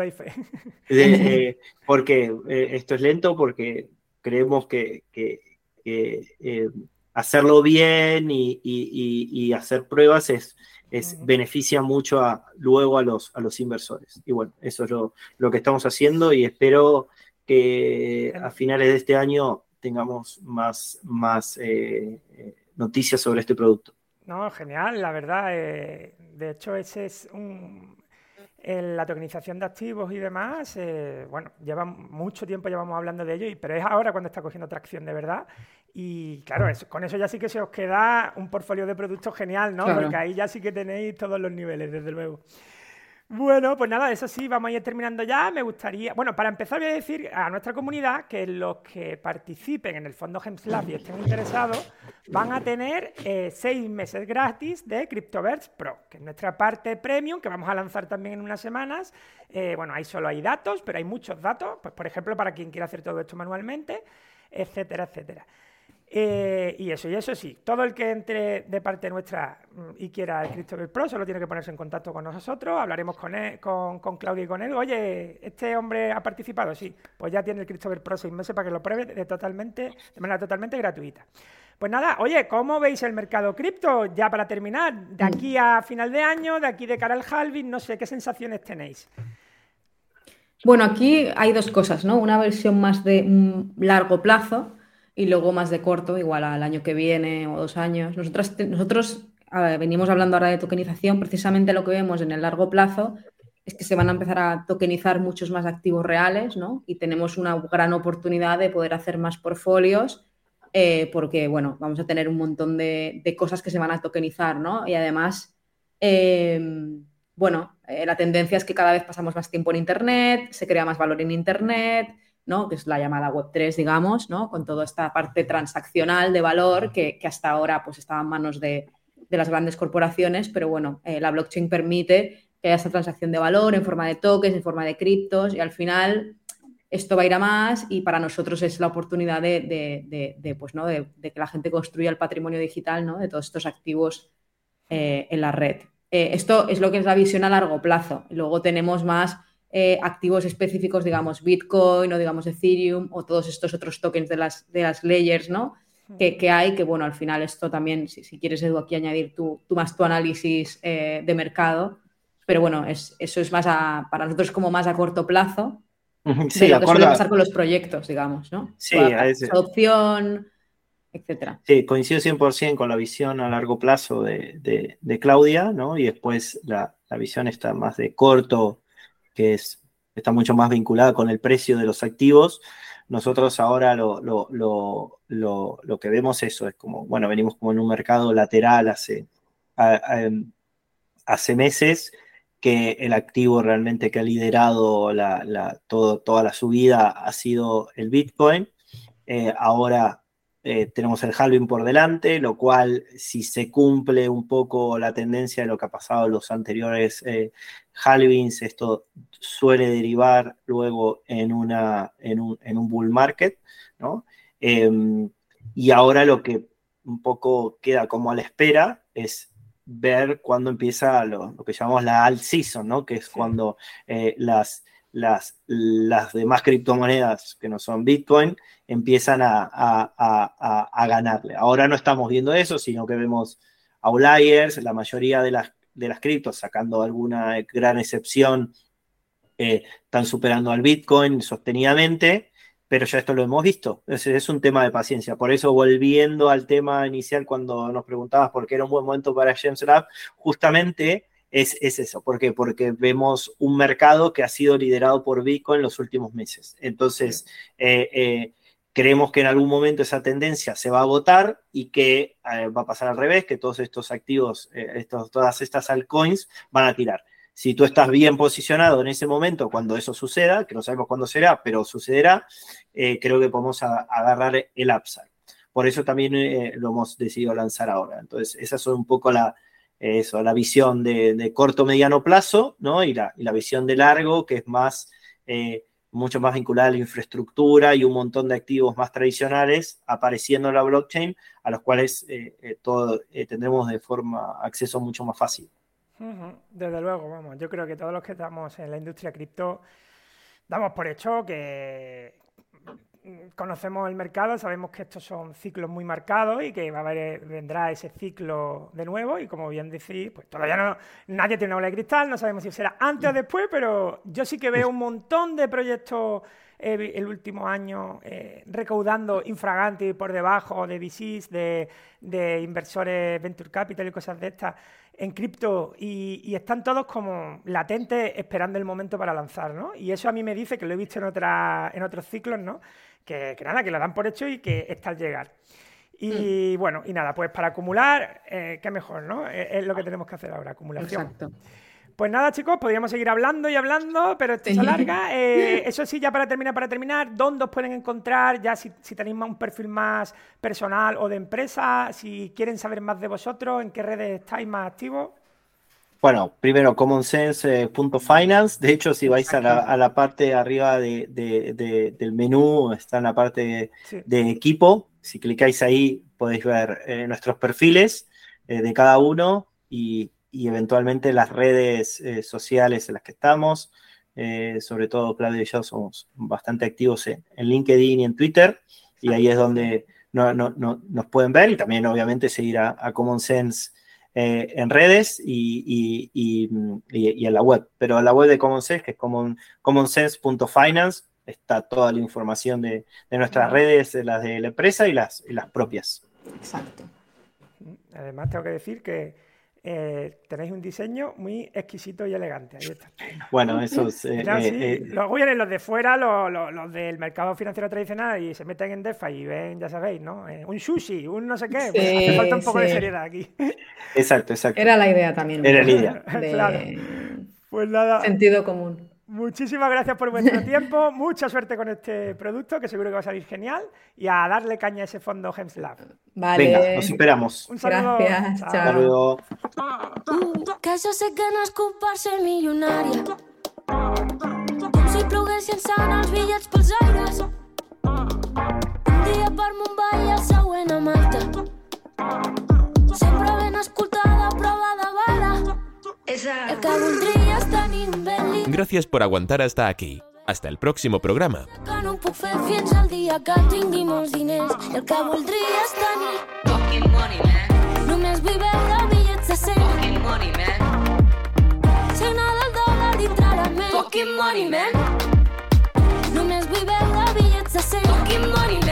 porque esto es lento, porque creemos que, hacerlo bien y, hacer pruebas es, es beneficia mucho a, luego a los, a los inversores. Y bueno, eso es lo, lo que estamos haciendo y espero que a finales de este año tengamos más, más eh, eh, noticias sobre este producto. No, genial, la verdad. Eh, de hecho, ese es un, la tokenización de activos y demás, bueno, lleva mucho tiempo llevamos hablando de ello, pero es ahora cuando está cogiendo tracción de verdad. Y claro, con eso ya sí que se os queda un portfolio de productos genial, ¿no? Porque ahí ya sí que tenéis todos los niveles, desde luego. Bueno, pues nada, eso sí, vamos a ir terminando ya. Me gustaría, bueno, para empezar voy a decir a nuestra comunidad que los que participen en el fondo GemsLab y estén interesados van a tener eh, seis meses gratis de CryptoVerse Pro, que es nuestra parte premium que vamos a lanzar también en unas semanas. Eh, bueno, ahí solo hay datos, pero hay muchos datos, pues por ejemplo, para quien quiera hacer todo esto manualmente, etcétera, etcétera. Eh, y eso, y eso sí, todo el que entre de parte nuestra mm, y quiera el Christopher Pro solo tiene que ponerse en contacto con nosotros, hablaremos con, él, con, con Claudia y con él. Oye, ¿este hombre ha participado? Sí, pues ya tiene el Christopher Pro seis meses para que lo pruebe de, totalmente, de manera totalmente gratuita. Pues nada, oye, ¿cómo veis el mercado cripto? Ya para terminar, de aquí a final de año, de aquí de cara al halving, no sé, ¿qué sensaciones tenéis? Bueno, aquí hay dos cosas, ¿no? Una versión más de largo plazo, y luego más de corto, igual al año que viene o dos años. Nosotros, nosotros venimos hablando ahora de tokenización, precisamente lo que vemos en el largo plazo es que se van a empezar a tokenizar muchos más activos reales, ¿no? Y tenemos una gran oportunidad de poder hacer más portfolios eh, porque, bueno, vamos a tener un montón de, cosas que se van a tokenizar, ¿no? Y además, em, bueno, eh, la tendencia es que cada vez pasamos más tiempo en Internet, se crea más valor en Internet, que es la llamada Web3, digamos, ¿no? con toda esta parte transaccional de valor que, hasta ahora pues, estaba en manos de, las grandes corporaciones, pero bueno, eh, la blockchain permite que haya esta transacción de valor en forma de tokens, en forma de criptos, y al final esto va a ir a más y para nosotros es la oportunidad de, pues, ¿no? de, que la gente construya el patrimonio digital ¿no? de todos estos activos eh, en la red. Eh, esto es lo que es la visión a largo plazo. Luego tenemos más eh, activos específicos, digamos Bitcoin o digamos Ethereum o todos estos otros tokens de las, de las layers, ¿no? Que, hay, que bueno, al final esto también, si, quieres Edu aquí añadir tu, más tu análisis eh, de mercado, pero bueno, es, eso es más a, para nosotros como más a corto plazo. Sí, de lo que suele pasar con los proyectos, digamos, ¿no? Sí, a ese... adopción, etcétera. Sí, coincido 100% con la visión a largo plazo de, de, Claudia, ¿no? Y después la, la, visión está más de corto que es, está mucho más vinculada con el precio de los activos. Nosotros ahora lo, que vemos eso, es como, bueno, venimos como en un mercado lateral hace, em, hace meses que el activo realmente que ha liderado la, toda la subida ha sido el Bitcoin. Eh, ahora eh, tenemos el halving por delante, lo cual si se cumple un poco la tendencia de lo que ha pasado en los anteriores eh, halvings, esto suele derivar luego en, una, en, un, bull market, ¿no? Em, y ahora lo que un poco queda como a la espera es ver cuándo empieza lo, que llamamos la alt season, ¿no? Que es cuando eh, las las, las demás criptomonedas que no son Bitcoin empiezan a, ganarle. Ahora no estamos viendo eso, sino que vemos outliers, la mayoría de las, de las criptos, sacando alguna gran excepción, eh, están superando al Bitcoin sostenidamente, pero ya esto lo hemos visto. Es, es un tema de paciencia. Por eso, volviendo al tema inicial, cuando nos preguntabas por qué era un buen momento para James Lab, justamente es, eso. ¿Por qué? Porque vemos un mercado que ha sido liderado por Bitcoin en los últimos meses. Entonces, eh, eh, creemos que en algún momento esa tendencia se va a agotar y que eh, va a pasar al revés, que todos estos activos, estos, todas estas altcoins van a tirar. Si tú estás bien posicionado en ese momento, cuando eso suceda, que no sabemos cuándo será, pero sucederá, creo que podemos agarrar el upside. Por eso también lo hemos decidido lanzar ahora. Entonces, esas son un poco la, eso, la visión de, corto, mediano plazo, ¿no? Y la, visión de largo, que es más, eh, mucho más vinculada a la infraestructura y un montón de activos más tradicionales apareciendo en la blockchain, a los cuales eh, todo, tendremos de forma acceso mucho más fácil. Desde luego, vamos, yo creo que todos los que estamos en la industria cripto damos por hecho que, conocemos el mercado, sabemos que estos son ciclos muy marcados y que va a haber, vendrá ese ciclo de nuevo y como bien decís, pues todavía no, nadie tiene una bola de cristal, no sabemos si será antes o después, pero yo sí que veo un montón de proyectos eh, el último año eh, recaudando infraganti por debajo de VCs, de, de, inversores venture capital y cosas de estas en cripto y, están todos como latentes esperando el momento para lanzar, ¿no? Y eso a mí me dice que lo he visto en, otra, en otros ciclos, ¿no? Que, nada, que lo dan por hecho y que está al llegar. Y mm. bueno, y nada, pues para acumular, eh, qué mejor, ¿no? Es, lo que tenemos que hacer ahora, acumulación. Exacto. Pues nada, chicos, podríamos seguir hablando y hablando, pero esto se alarga. Eh, eso sí, ya para terminar, para terminar, ¿dónde os pueden encontrar? Ya si, si tenéis un perfil más personal o de empresa, si quieren saber más de vosotros, en qué redes estáis más activos. Bueno, primero commonsense.finance. De hecho, si vais a la, parte arriba del menú, está en la parte de, equipo. Si clicáis ahí, podéis ver eh, nuestros perfiles eh, de cada uno y, eventualmente las redes eh, sociales en las que estamos. sobre todo, Claudio y yo somos bastante activos en, LinkedIn y en Twitter. Y ahí es donde nos pueden ver y también, obviamente, seguir a, a Common Sense eh, en redes y, en la web. Pero en la web de Common Sense, que es commonsense.finance, está toda la información de, nuestras redes, las de la empresa y las, y las propias. Exacto. Además, tengo que decir que eh, tenéis un diseño muy exquisito y elegante. Ahí está. Bueno, eso es. Eh, eh, luego vienen los de fuera, los, del mercado financiero tradicional, y se meten en DeFi y ven, ya sabéis, ¿no? un sushi, un no sé qué. Pues hace falta un poco de seriedad aquí. Exacto, exacto. Era la idea también. Era la idea. claro. Pues nada. Sentido común. Muchísimas gracias por vuestro tiempo, mucha suerte con este producto que seguro que va a salir genial y a darle caña a ese fondo Hemslab. Vale. Venga, nos esperamos. Un saludo. Gracias. Chao. Saludo. Que jo sé que nascut per ser milionària Com si ploguessin sant els bitllets pels aires Un dia per Mumbai i el següent a Malta Sempre ben escoltada, prova de bala Gracias por aguantar hasta aquí. Hasta el próximo programa. Només vull veure bitllets de 100 Fucking money, man